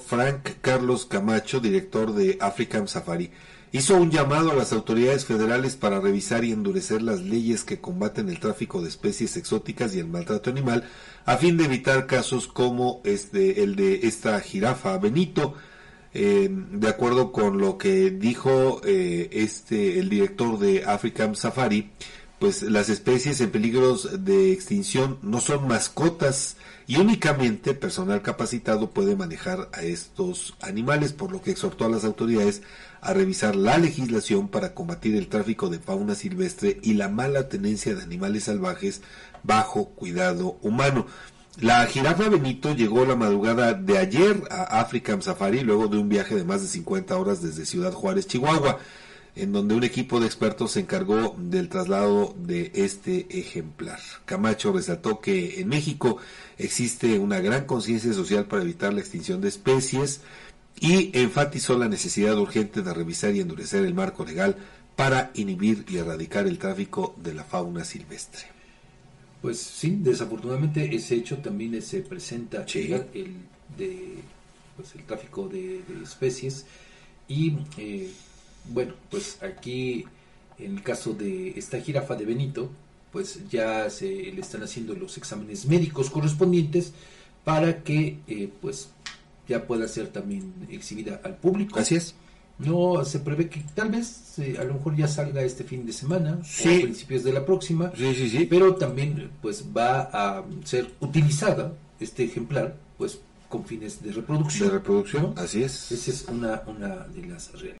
Frank Carlos Camacho, director de African Safari, hizo un llamado a las autoridades federales para revisar y endurecer las leyes que combaten el tráfico de especies exóticas y el maltrato animal a fin de evitar casos como este, el de esta jirafa Benito. Eh, de acuerdo con lo que dijo eh, este el director de African Safari, pues las especies en peligros de extinción no son mascotas y únicamente personal capacitado puede manejar a estos animales, por lo que exhortó a las autoridades a revisar la legislación para combatir el tráfico de fauna silvestre y la mala tenencia de animales salvajes bajo cuidado humano. La jirafa Benito llegó la madrugada de ayer a African Safari luego de un viaje de más de 50 horas desde Ciudad Juárez, Chihuahua, en donde un equipo de expertos se encargó del traslado de este ejemplar. Camacho resaltó que en México existe una gran conciencia social para evitar la extinción de especies y enfatizó la necesidad urgente de revisar y endurecer el marco legal para inhibir y erradicar el tráfico de la fauna silvestre. Pues sí, desafortunadamente ese hecho también se presenta Sí. el de pues, el tráfico de, de especies y eh, bueno pues aquí en el caso de esta jirafa de Benito pues ya se le están haciendo los exámenes médicos correspondientes para que eh, pues ya pueda ser también exhibida al público. Así es. No se prevé que tal vez eh, a lo mejor ya salga este fin de semana Sí. o a principios de la próxima Sí, sí, sí. pero también pues va a ser utilizada este ejemplar pues con fines de reproducción De reproducción, ¿no? así es. esa es una, una de las realidades